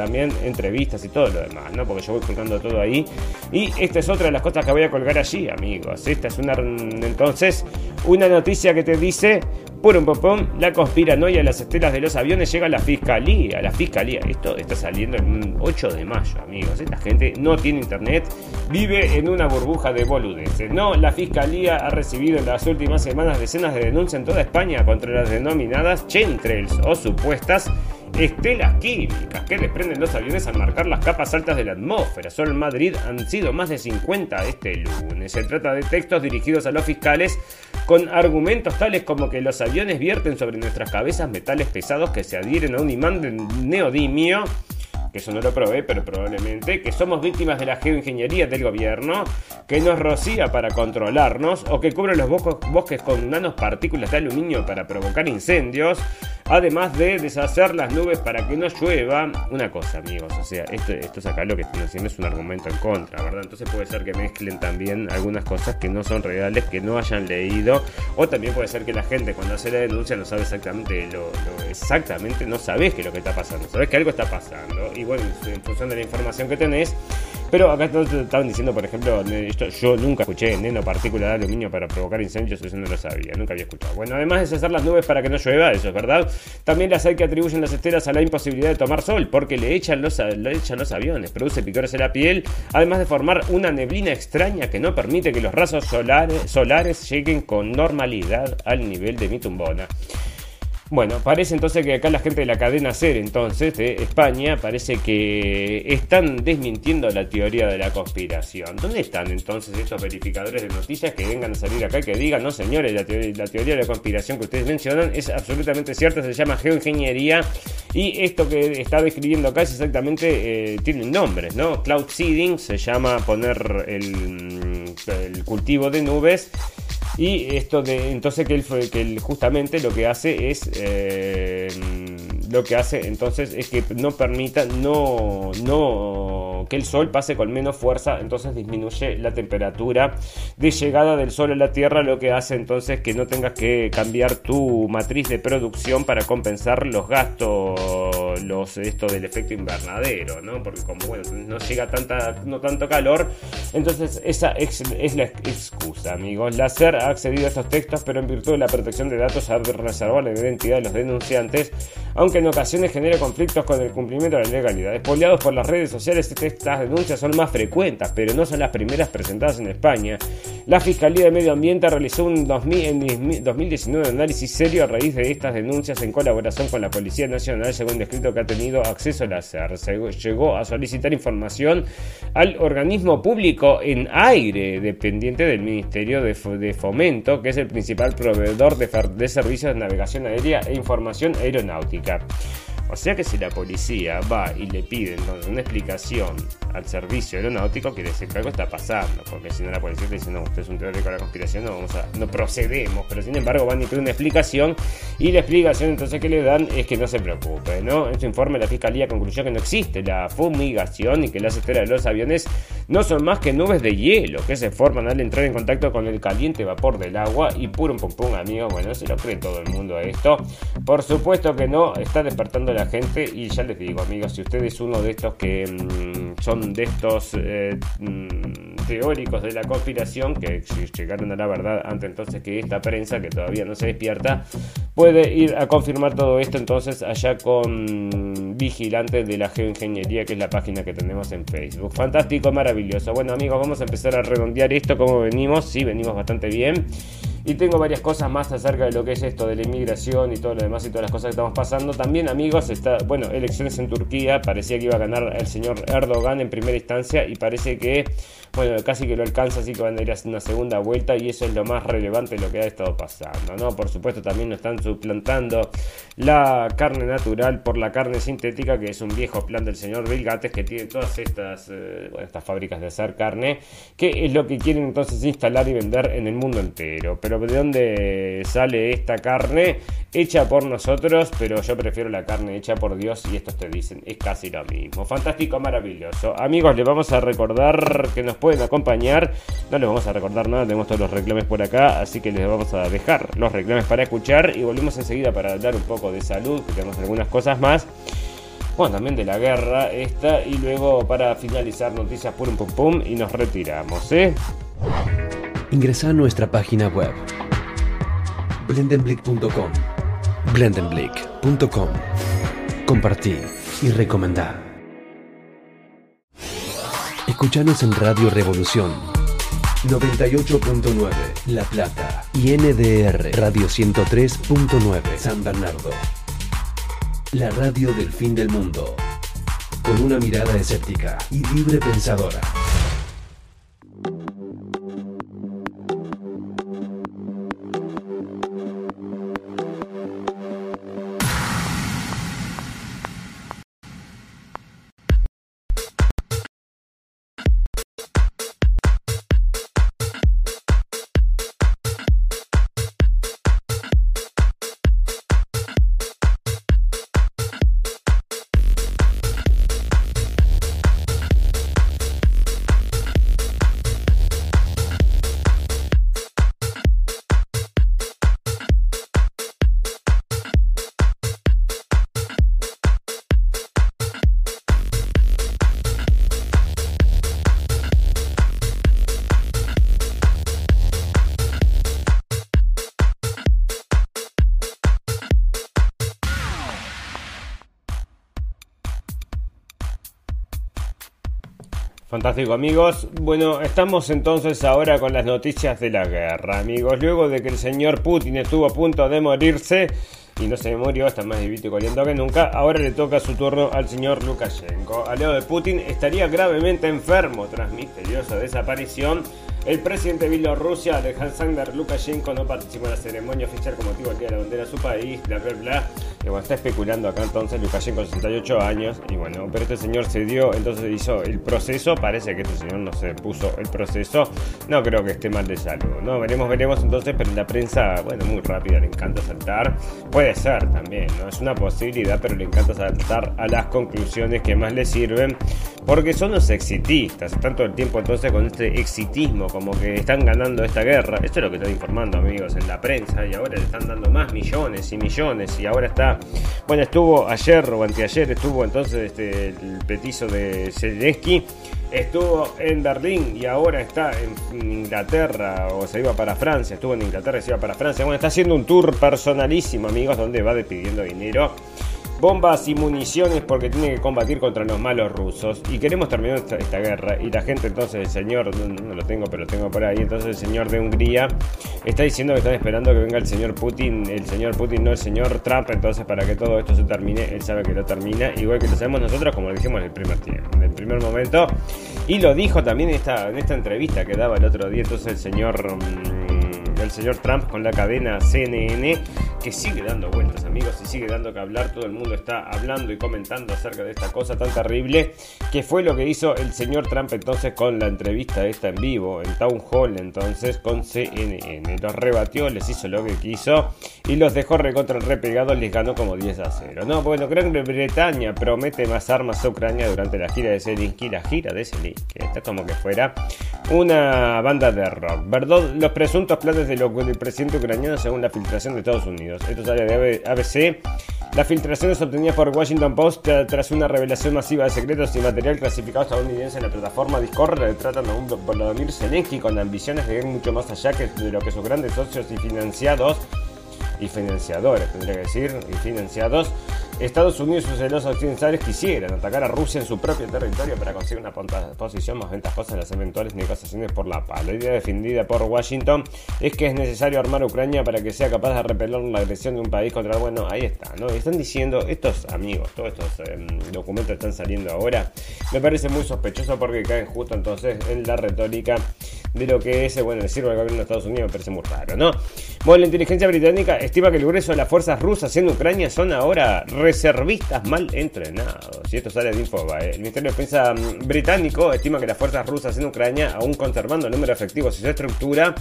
también entrevistas y todo lo demás, ¿no? Porque yo voy colgando todo ahí. Y esta es otra de las cosas que voy a colgar allí, amigos. Esta es una, entonces, una noticia que te dice, un pum, la conspiranoia de las estelas de los aviones llega a la fiscalía. La fiscalía, esto está saliendo el 8 de mayo, amigos. Esta gente no tiene internet, vive en una burbuja de boludeces. No, la fiscalía ha recibido en las últimas semanas decenas de denuncias en toda España contra las denominadas chentrels o supuestas estelas químicas que desprenden los aviones al marcar las capas altas de la atmósfera. Solo en Madrid han sido más de 50 este lunes. Se trata de textos dirigidos a los fiscales con argumentos tales como que los aviones vierten sobre nuestras cabezas metales pesados que se adhieren a un imán de neodimio que eso no lo probé, pero probablemente, que somos víctimas de la geoingeniería del gobierno, que nos rocía para controlarnos, o que cubre los bosques con nanopartículas de aluminio para provocar incendios, además de deshacer las nubes para que no llueva. Una cosa, amigos, o sea, esto, esto es acá lo que están haciendo es un argumento en contra, ¿verdad? Entonces puede ser que mezclen también algunas cosas que no son reales, que no hayan leído, o también puede ser que la gente cuando hace la denuncia no sabe exactamente lo, exactamente, no sabes qué es lo que está pasando, sabes que algo está pasando, bueno, en función de la información que tenés, Pero acá estaban diciendo, por ejemplo, esto, yo nunca escuché nanopartícula de aluminio para provocar incendios, eso no lo sabía, nunca había escuchado. Bueno, además de hacer las nubes para que no llueva, eso es verdad, también las hay que atribuyen las esteras a la imposibilidad de tomar sol, porque le echan los, le echan los aviones, produce picores en la piel, además de formar una neblina extraña que no permite que los rasos solares, solares lleguen con normalidad al nivel de mi tumbona. Bueno, parece entonces que acá la gente de la cadena SER, entonces, de España, parece que están desmintiendo la teoría de la conspiración. ¿Dónde están entonces estos verificadores de noticias que vengan a salir acá y que digan, no señores, la teoría, de la conspiración que ustedes mencionan es absolutamente cierta, se llama geoingeniería y esto que está describiendo acá es exactamente, eh, tiene nombres, ¿no? Cloud seeding se llama poner el, el cultivo de nubes y esto de entonces que él, que él justamente lo que hace es eh, lo que hace entonces es que no permita no no que el sol pase con menos fuerza entonces disminuye la temperatura de llegada del sol a la tierra lo que hace entonces que no tengas que cambiar tu matriz de producción para compensar los gastos los esto del efecto invernadero no porque como bueno no llega tanta no tanto calor entonces esa es, la excusa amigos. Láser ha accedido a estos textos, pero en virtud de la protección de datos ha reservado la identidad de los denunciantes, aunque en ocasiones genera conflictos con el cumplimiento de la legalidad. Espoleados por las redes sociales, estas denuncias son más frecuentes, pero no son las primeras presentadas en España. La Fiscalía de Medio Ambiente realizó un 2000, en 2019 análisis serio a raíz de estas denuncias en colaboración con la Policía Nacional, según descrito que ha tenido acceso al SER. Llegó a solicitar información al organismo público en aire, dependiente del Ministerio de, de Fomento que es el principal proveedor de servicios de navegación aérea e información aeronáutica. O sea que si la policía va y le pide entonces una explicación al servicio aeronáutico, quiere decir que algo está pasando, porque si no la policía te dice, no, usted es un teórico de la conspiración, no, vamos a, no procedemos, pero sin embargo van y piden una explicación y la explicación entonces que le dan es que no se preocupe, ¿no? En su informe la Fiscalía concluyó que no existe la fumigación y que las esferas de los aviones no son más que nubes de hielo que se forman al entrar en contacto con el caliente vapor del agua y puro pum pum, amigo, bueno, se lo cree todo el mundo esto. Por supuesto que no, está despertando la gente y ya les digo amigos, si usted es uno de estos que mm, son de estos eh, mm, teóricos de la conspiración que llegaron a la verdad antes entonces que esta prensa que todavía no se despierta puede ir a confirmar todo esto entonces allá con Vigilante de la Geoingeniería que es la página que tenemos en Facebook. Fantástico, maravilloso. Bueno amigos, vamos a empezar a redondear esto como venimos, sí, venimos bastante bien. Y tengo varias cosas más acerca de lo que es esto de la inmigración y todo lo demás y todas las cosas que estamos pasando. También, amigos, está, bueno, elecciones en Turquía. Parecía que iba a ganar el señor Erdogan en primera instancia y parece que, bueno, casi que lo alcanza, así que van a ir a hacer una segunda vuelta y eso es lo más relevante de lo que ha estado pasando, ¿no? Por supuesto, también nos están suplantando la carne natural por la carne sintética, que es un viejo plan del señor Bill Gates que tiene todas estas, eh, estas fábricas de hacer carne, que es lo que quieren entonces instalar y vender en el mundo entero. Pero ¿de dónde sale esta carne? Hecha por nosotros, pero yo prefiero la carne hecha por Dios y estos te dicen, es casi lo mismo. Fantástico, maravilloso. Amigos, les vamos a recordar que nos pueden acompañar. No les vamos a recordar nada, tenemos todos los reclames por acá, así que les vamos a dejar los reclames para escuchar y volvemos enseguida para hablar un poco de salud, que tenemos algunas cosas más bueno, también de la guerra esta y luego para finalizar noticias pum pum pum y nos retiramos, ¿eh? Ingresa a nuestra página web blendenblick.com blendenblick.com Compartir y recomendar. Escuchanos en Radio Revolución 98.9 La Plata y NDR Radio 103.9 San Bernardo. La radio del fin del mundo. Con una mirada escéptica y libre pensadora. Fantástico amigos. Bueno, estamos entonces ahora con las noticias de la guerra, amigos. Luego de que el señor Putin estuvo a punto de morirse y no se murió, está más vivito y corriendo que nunca, ahora le toca su turno al señor Lukashenko. Al lado de Putin estaría gravemente enfermo tras misteriosa desaparición el presidente de Bielorrusia, Alexander Lukashenko, no participó en la ceremonia oficial como motivo del Día de la Bandera de su país, bla, bla, bla. Está especulando acá entonces Lukashenko, 68 años. Y bueno, pero este señor se dio, entonces hizo el proceso. Parece que este señor no se puso el proceso. No creo que esté mal de salud. No, veremos, veremos entonces. Pero la prensa, bueno, muy rápida, le encanta saltar. Puede ser también, ¿no? Es una posibilidad, pero le encanta saltar a las conclusiones que más le sirven. Porque son los exitistas. Están todo el tiempo entonces con este exitismo como que están ganando esta guerra. Esto es lo que estoy informando, amigos, en la prensa. Y ahora le están dando más millones y millones. Y ahora está. Bueno, estuvo ayer o anteayer, estuvo entonces este, el petizo de Zelensky. Estuvo en Berlín y ahora está en Inglaterra o se iba para Francia. Estuvo en Inglaterra y se iba para Francia. Bueno, está haciendo un tour personalísimo, amigos, donde va despidiendo dinero bombas y municiones porque tiene que combatir contra los malos rusos. Y queremos terminar esta, guerra. Y la gente entonces, el señor, no, lo tengo, pero lo tengo por ahí, entonces el señor de Hungría está diciendo que están esperando que venga el señor Putin, el señor Putin, no el señor Trump, entonces para que todo esto se termine, él sabe que lo termina, igual que lo sabemos nosotros, como lo dijimos en el primer tiempo, en el primer momento. Y lo dijo también en esta, en esta entrevista que daba el otro día, entonces el señor... Mm, el señor Trump con la cadena CNN, que sigue dando vueltas, amigos, y sigue dando que hablar. Todo el mundo está hablando y comentando acerca de esta cosa tan terrible, que fue lo que hizo el señor Trump entonces con la entrevista esta en vivo, en Town Hall, entonces con CNN. Los rebatió, les hizo lo que quiso y los dejó recontra repegado les ganó como 10 a 0. No, bueno, Gran Bretaña promete más armas a Ucrania durante la gira de Zelensky, la gira de Zelensky, está como que fuera una banda de rock, ¿verdad? Los presuntos planes de del presidente ucraniano según la filtración de Estados Unidos. Esto sale de ABC. Las filtraciones obtenidas por Washington Post tras una revelación masiva de secretos y material clasificado estadounidense en la plataforma Discord tratan a un Volodymyr Zelensky con ambiciones de ir mucho más allá que de lo que sus grandes socios y financiados y financiadores, tendría que decir, y financiados Estados Unidos y sus celosos occidentales quisieran atacar a Rusia en su propio territorio para conseguir una posición más ventajosa en las eventuales negociaciones por la paz. La idea defendida por Washington es que es necesario armar Ucrania para que sea capaz de repeler la agresión de un país contra... Bueno, ahí está, ¿no? Están diciendo, estos amigos, todos estos em, documentos están saliendo ahora, me parece muy sospechoso porque caen justo entonces en la retórica de lo que es, bueno, decirlo al gobierno de Estados Unidos me parece muy raro, ¿no? Bueno, la inteligencia británica estima que el grueso de las fuerzas rusas en Ucrania son ahora reservistas mal entrenados. Y esto sale de Infobae. El Ministerio de Defensa mm, británico estima que las fuerzas rusas en Ucrania, aún conservando el número de efectivos y su estructura,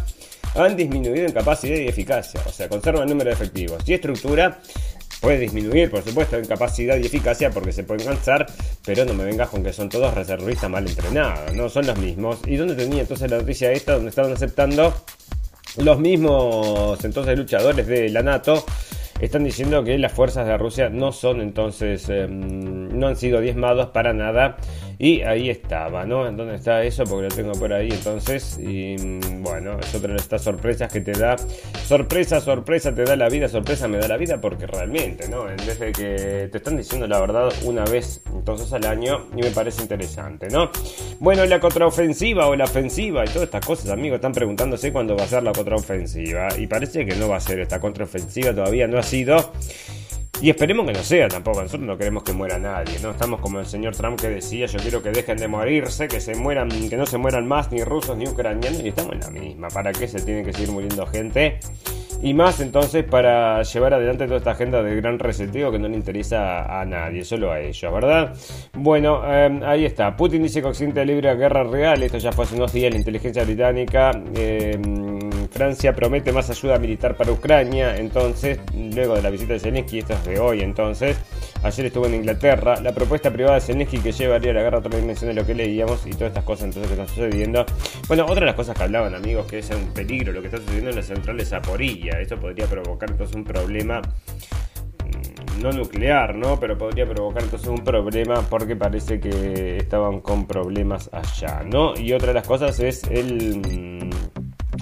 han disminuido en capacidad y eficacia. O sea, conservan el número de efectivos y estructura. Puede disminuir, por supuesto, en capacidad y eficacia porque se pueden cansar, pero no me vengas con que son todos reservistas mal entrenados, no son los mismos. ¿Y dónde tenía entonces la noticia esta? Donde estaban aceptando los mismos entonces luchadores de la NATO están diciendo que las fuerzas de Rusia no son entonces, em, no han sido diezmados para nada y ahí estaba, ¿no? ¿Dónde está eso? Porque lo tengo por ahí entonces. Y mm, bueno, es otra de estas sorpresas que te da. Sorpresa, sorpresa te da la vida, sorpresa me da la vida porque realmente, ¿no? En vez de que te están diciendo la verdad una vez entonces al año y me parece interesante, ¿no? Bueno, la contraofensiva o la ofensiva y todas estas cosas, amigos, están preguntándose cuándo va a ser la contraofensiva y parece que no va a ser esta contraofensiva, todavía no ha sido. Y esperemos que no sea tampoco. Nosotros no queremos que muera nadie, ¿no? Estamos como el señor Trump que decía, yo quiero que dejen de morirse, que se mueran, que no se mueran más ni rusos ni ucranianos. Y estamos en la misma. ¿Para qué se tiene que seguir muriendo gente? Y más entonces para llevar adelante toda esta agenda de gran reseteo que no le interesa a nadie, solo a ellos, ¿verdad? Bueno, eh, ahí está. Putin dice que Occidente libre guerra real. Esto ya fue hace unos días. La inteligencia británica. Eh, Francia promete más ayuda militar para Ucrania, entonces, luego de la visita de Zelensky, esto es de hoy entonces, ayer estuvo en Inglaterra, la propuesta privada de Zelensky que llevaría a la guerra a otra dimensión de lo que leíamos y todas estas cosas entonces que están sucediendo. Bueno, otra de las cosas que hablaban amigos, que es un peligro lo que está sucediendo en la central de Zaporilla, esto podría provocar entonces un problema mm, no nuclear, ¿no? Pero podría provocar entonces un problema porque parece que estaban con problemas allá, ¿no? Y otra de las cosas es el mm,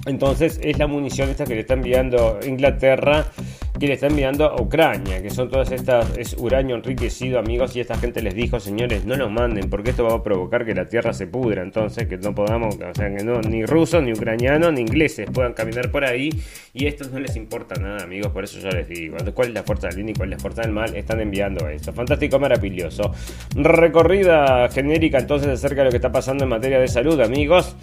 entonces es la munición esta que le está enviando Inglaterra que le está enviando a Ucrania, que son todas estas, es uranio enriquecido, amigos, y esta gente les dijo, señores, no nos manden, porque esto va a provocar que la tierra se pudra, entonces, que no podamos, o sea, que no, ni rusos, ni ucranianos, ni ingleses puedan caminar por ahí, y a estos no les importa nada, amigos, por eso yo les digo, cuál es la fuerza del bien y cuál es la fuerza del mal, están enviando esto. Fantástico, maravilloso. Recorrida genérica entonces acerca de lo que está pasando en materia de salud, amigos.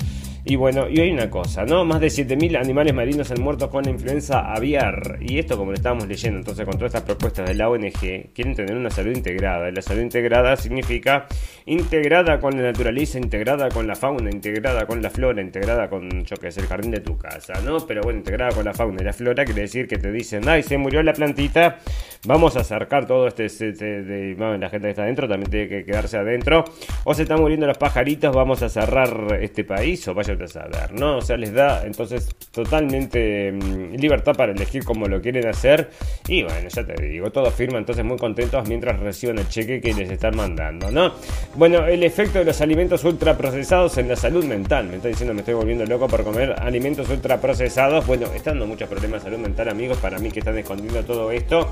Y bueno, y hay una cosa, ¿no? Más de 7.000 animales marinos han muerto con la influenza aviar. Y esto, como lo estábamos leyendo, entonces, con todas estas propuestas de la ONG, quieren tener una salud integrada. Y la salud integrada significa integrada con la naturaleza, integrada con la fauna, integrada con la flora, integrada con, yo que sé, el jardín de tu casa, ¿no? Pero bueno, integrada con la fauna y la flora quiere decir que te dicen, ay, se murió la plantita, vamos a acercar todo este, este, este de, la gente que está adentro también tiene que quedarse adentro. O se están muriendo los pajaritos, vamos a cerrar este país, o vaya a ¿no? O sea, les da entonces totalmente mm, libertad para elegir cómo lo quieren hacer. Y bueno, ya te digo, todos firman entonces muy contentos mientras reciben el cheque que les están mandando, ¿no? Bueno, el efecto de los alimentos ultraprocesados en la salud mental. Me está diciendo, me estoy volviendo loco por comer alimentos ultraprocesados. Bueno, están dando muchos problemas de salud mental, amigos, para mí que están escondiendo todo esto.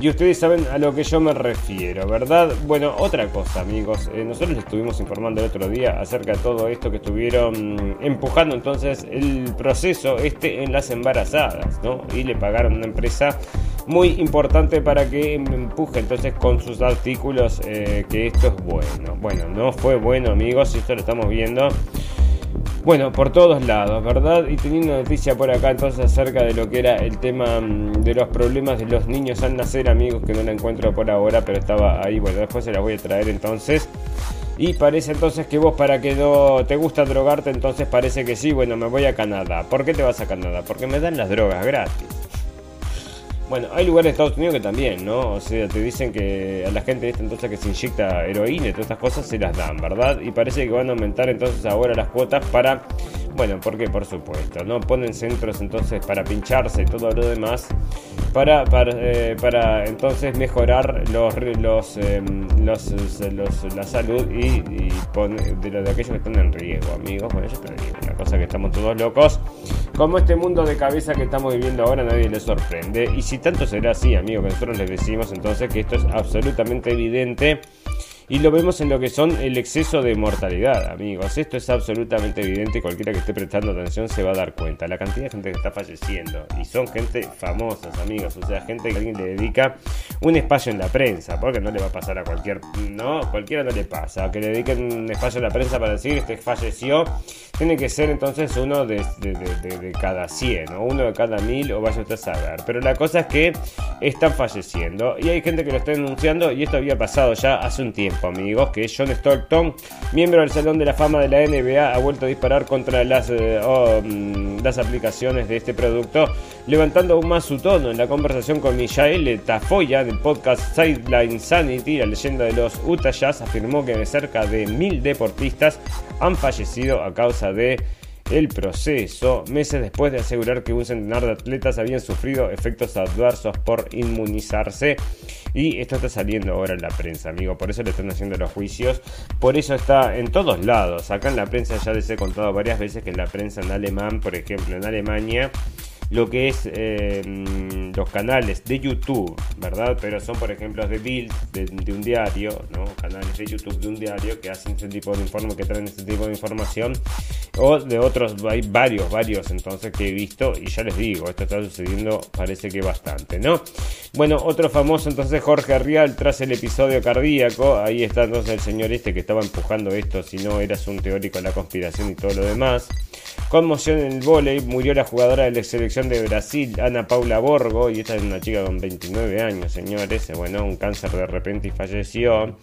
Y ustedes saben a lo que yo me refiero, ¿verdad? Bueno, otra cosa, amigos. Eh, nosotros les estuvimos informando el otro día acerca de todo esto que estuvieron empujando entonces el proceso este en las embarazadas, ¿no? Y le pagaron una empresa muy importante para que empuje entonces con sus artículos eh, que esto es bueno. Bueno, no fue bueno amigos, esto lo estamos viendo. Bueno, por todos lados, ¿verdad? Y teniendo noticia por acá entonces acerca de lo que era el tema mm, de los problemas de los niños al nacer, amigos, que no la encuentro por ahora, pero estaba ahí, bueno, después se la voy a traer entonces. Y parece entonces que vos para que no te gusta drogarte, entonces parece que sí, bueno, me voy a Canadá. ¿Por qué te vas a Canadá? Porque me dan las drogas gratis. Bueno, hay lugares de Estados Unidos que también, ¿no? O sea, te dicen que a la gente esta entonces que se inyecta heroína y todas estas cosas se las dan, ¿verdad? Y parece que van a aumentar entonces ahora las cuotas para bueno, porque por supuesto, ¿no? Ponen centros entonces para pincharse y todo lo demás para, para, eh, para entonces mejorar los, los, em, los, los, la salud y, de, de aquellos que están en riesgo, amigos. Bueno, yo te digo, una cosa que estamos todos locos. Como este mundo de cabeza que estamos viviendo ahora, nadie le sorprende. Y si tanto será así, amigos, que nosotros les decimos entonces que esto es absolutamente evidente y lo vemos en lo que son el exceso de mortalidad, amigos. Esto es absolutamente evidente. Cualquiera que esté prestando atención se va a dar cuenta. La cantidad de gente que está falleciendo. Y son gente famosa, amigos. O sea, gente que alguien le dedica un espacio en la prensa. Porque no le va a pasar a cualquier. No, cualquiera no le pasa. Que le dediquen un espacio en la prensa para decir este falleció. Tiene que ser entonces uno de, cada 100 o uno de cada mil o vaya usted a saber. Pero la cosa es que están falleciendo. Y hay gente que lo está denunciando. Y esto había pasado ya hace un tiempo amigos, que John Stockton, miembro del Salón de la Fama de la NBA, ha vuelto a disparar contra las, eh, oh, mm, las aplicaciones de este producto, levantando aún más su tono en la conversación con Michael Tafoya del podcast Sideline Sanity, la leyenda de los Utah Jazz, afirmó que cerca de mil deportistas han fallecido a causa de el proceso, meses después de asegurar que un centenar de atletas habían sufrido efectos adversos por inmunizarse. Y esto está saliendo ahora en la prensa, amigo. Por eso le están haciendo los juicios. Por eso está en todos lados. Acá en la prensa ya les he contado varias veces que en la prensa en alemán, por ejemplo, en Alemania lo que es eh, los canales de YouTube, ¿verdad? Pero son, por ejemplo, de Bild, de, un diario, ¿no? Canales de YouTube de un diario que hacen este tipo de informe, que traen este tipo de información, o de otros, hay varios, varios entonces que he visto, y ya les digo, esto está sucediendo, parece que bastante, ¿no? Bueno, otro famoso entonces, Jorge Rial, tras el episodio cardíaco, ahí está entonces el señor este que estaba empujando esto, si no eras un teórico de la conspiración y todo lo demás. Conmoción en el volei, murió la jugadora de la selección de Brasil, Ana Paula Borgo, y esta es una chica con 29 años, señores, bueno, un cáncer de repente y falleció.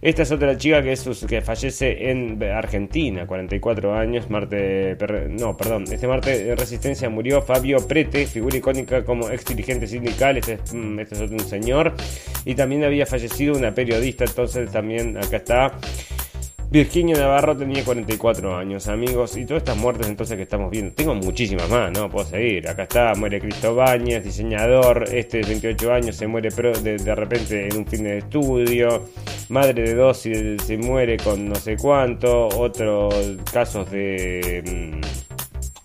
Esta es otra chica que, es, que fallece en Argentina, 44 años, Marte, no, perdón, este martes de Resistencia murió Fabio Prete, figura icónica como ex dirigente sindical, este es, mm, este es otro un señor, y también había fallecido una periodista, entonces también acá está. Virginia Navarro tenía 44 años, amigos, y todas estas muertes entonces que estamos viendo, tengo muchísimas más, ¿no? Puedo seguir. Acá está, muere Cristo Bañez, diseñador, este de 28 años se muere de, de, repente en un fin de estudio, madre de dos se, muere con no sé cuánto, otros casos de... Mm,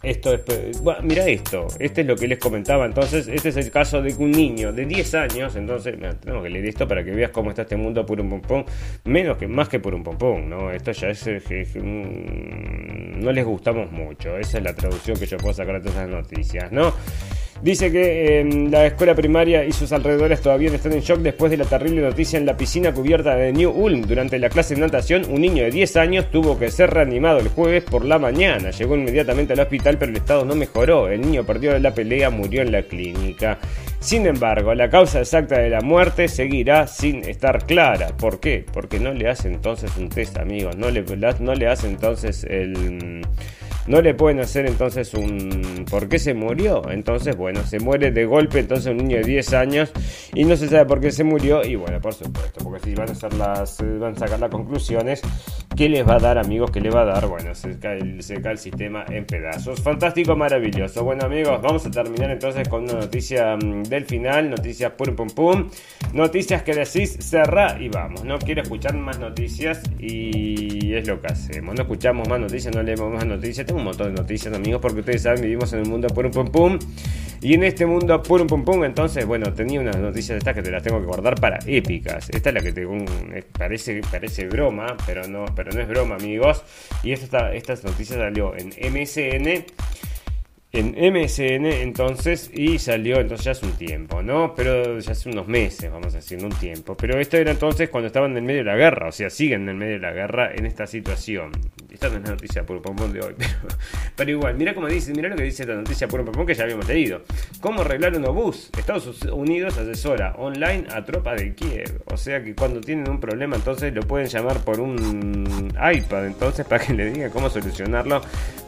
esto es, bueno, mira esto, este es lo que les comentaba, entonces este es el caso de un niño de 10 años, entonces tenemos que leer esto para que veas cómo está este mundo por un pompón, menos que más que por un pompón, ¿no? Esto ya es, no les gustamos mucho, esa es la traducción que yo puedo sacar de todas las noticias, ¿no? Dice que em, la escuela primaria y sus alrededores todavía están en shock después de la terrible noticia en la piscina cubierta de New Ulm. Durante la clase de natación, un niño de 10 años tuvo que ser reanimado el jueves por la mañana. Llegó inmediatamente al hospital, pero el estado no mejoró. El niño perdió la pelea, murió en la clínica. Sin embargo, la causa exacta de la muerte seguirá sin estar clara. ¿Por qué? Porque no le hace entonces un test, amigos. No le, no le hace entonces el no le pueden hacer entonces un... ¿Por qué se murió? Entonces, bueno, se muere de golpe entonces un niño de 10 años y no se sabe por qué se murió y bueno, por supuesto, porque si van a las... van a sacar las conclusiones, ¿qué les va a dar amigos? ¿Qué les va a dar? Bueno, se cae, se cae el sistema en pedazos. Fantástico, maravilloso. Bueno amigos, vamos a terminar entonces con una noticia mm, del final, noticias pum pum pum, noticias que decís cerra y vamos. No quiero escuchar más noticias y es lo que hacemos. No escuchamos más noticias, no leemos más noticias un montón de noticias, amigos, porque ustedes saben, vivimos en el mundo pum pum pum. Y en este mundo pum pum pum, entonces, bueno, tenía unas noticias de estas que te las tengo que guardar para épicas. Esta es la que te parece, parece broma, pero no, pero no es broma, amigos. Y esta, esta noticia salió en MSN en MSN entonces y salió entonces ya hace un tiempo, ¿no? Pero ya hace unos meses, vamos a decir, un tiempo. Pero esto era entonces cuando estaban en el medio de la guerra, o sea, siguen en el medio de la guerra en esta situación. Esta no es la noticia por pompón de hoy, pero, igual, mira cómo dice, mira lo que dice esta noticia por pompón que ya habíamos leído. ¿Cómo arreglar un obús? Estados Unidos asesora online a tropa de Kiev. O sea que cuando tienen un problema entonces lo pueden llamar por un iPad entonces para que le diga cómo solucionarlo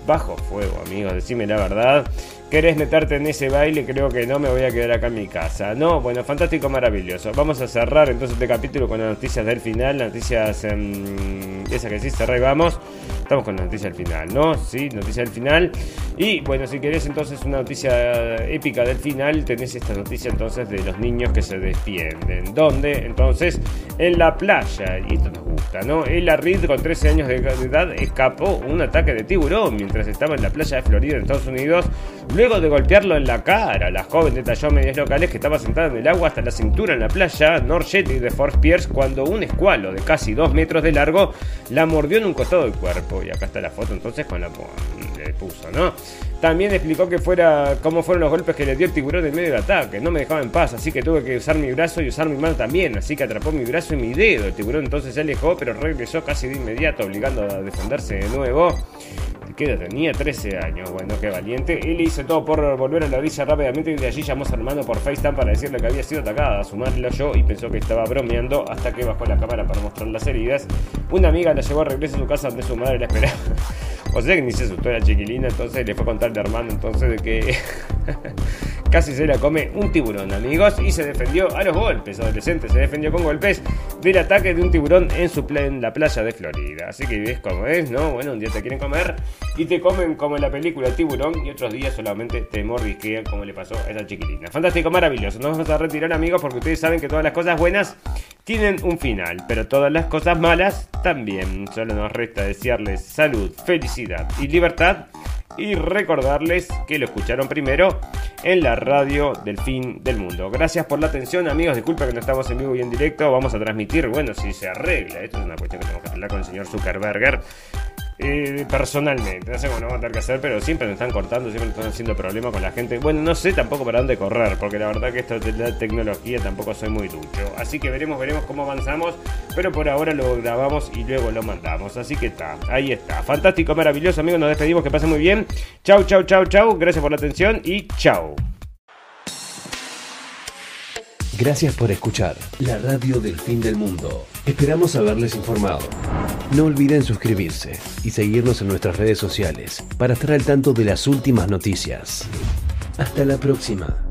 bajo fuego, amigos, decime la verdad. ¿Querés meterte en ese baile? Creo que no, me voy a quedar acá en mi casa. No, bueno, fantástico, maravilloso. Vamos a cerrar entonces este capítulo con las noticias del final, las noticias... Em, esa que sí, cerré vamos. Estamos con la noticia del final, ¿no? Sí, noticia del final. Y bueno, si querés entonces una noticia épica del final, tenés esta noticia entonces de los niños que se despienden. ¿Dónde? Entonces, en la playa. Y esto nos gusta, ¿no? Ella Reed, con 13 años de edad, escapó un ataque de tiburón mientras estaba en la playa de Florida, en Estados Unidos. Luego de golpearlo en la cara, la joven detalló a medios locales que estaba sentada en el agua hasta la cintura en la playa North Jetty de Fort Pierce cuando un escualo de casi 2 metros de largo la mordió en un costado del cuerpo. Y acá está la foto entonces con la le puso, ¿no? También explicó que fuera cómo fueron los golpes que le dio el tiburón en medio del ataque. No me dejaba en paz, así que tuve que usar mi brazo y usar mi mano también. Así que atrapó mi brazo y mi dedo. El tiburón entonces se alejó, pero regresó casi de inmediato, obligando a defenderse de nuevo. ¿Qué tenía? 13 años. Bueno, qué valiente. Él hizo todo por volver a la orilla rápidamente y de allí llamó a su hermano por FaceTime para decirle que había sido atacada. Su madre lo oyó y pensó que estaba bromeando hasta que bajó la cámara para mostrar las heridas. Una amiga la llevó a regreso a su casa donde su madre la esperaba. O sea que ni se asustó la chiquilina, entonces le fue a contar de hermano entonces de que casi se la come un tiburón, amigos, y se defendió a los golpes. Adolescente se defendió con golpes del ataque de un tiburón en, su la playa de Florida. Así que ves cómo es, ¿no? Bueno, un día te quieren comer y te comen como en la película Tiburón y otros días solamente te mordisquean como le pasó a esa chiquilina. Fantástico, maravilloso. Nos vamos a retirar, amigos, porque ustedes saben que todas las cosas buenas tienen un final, pero todas las cosas malas también. Solo nos resta desearles salud, felicidad y libertad y recordarles que lo escucharon primero en la radio del fin del mundo. Gracias por la atención, amigos. Disculpa que no estamos en vivo y en directo. Vamos a transmitir, bueno, si se arregla. Esto es una cuestión que tenemos que hablar con el señor Zuckerberger. Eh, personalmente. No sé cómo no vamos a tener que hacer, pero siempre me están cortando, siempre me están haciendo problemas con la gente. Bueno, no sé tampoco para dónde correr, porque la verdad que esto de la tecnología tampoco soy muy ducho. Así que veremos, veremos cómo avanzamos, pero por ahora lo grabamos y luego lo mandamos. Así que está, ahí está. Fantástico, maravilloso, amigos. Nos despedimos, que pasen muy bien. Chau, chau, chau, chau. Gracias por la atención y chau. Gracias por escuchar la radio del fin del mundo. Esperamos haberles informado. No olviden suscribirse y seguirnos en nuestras redes sociales para estar al tanto de las últimas noticias. Hasta la próxima.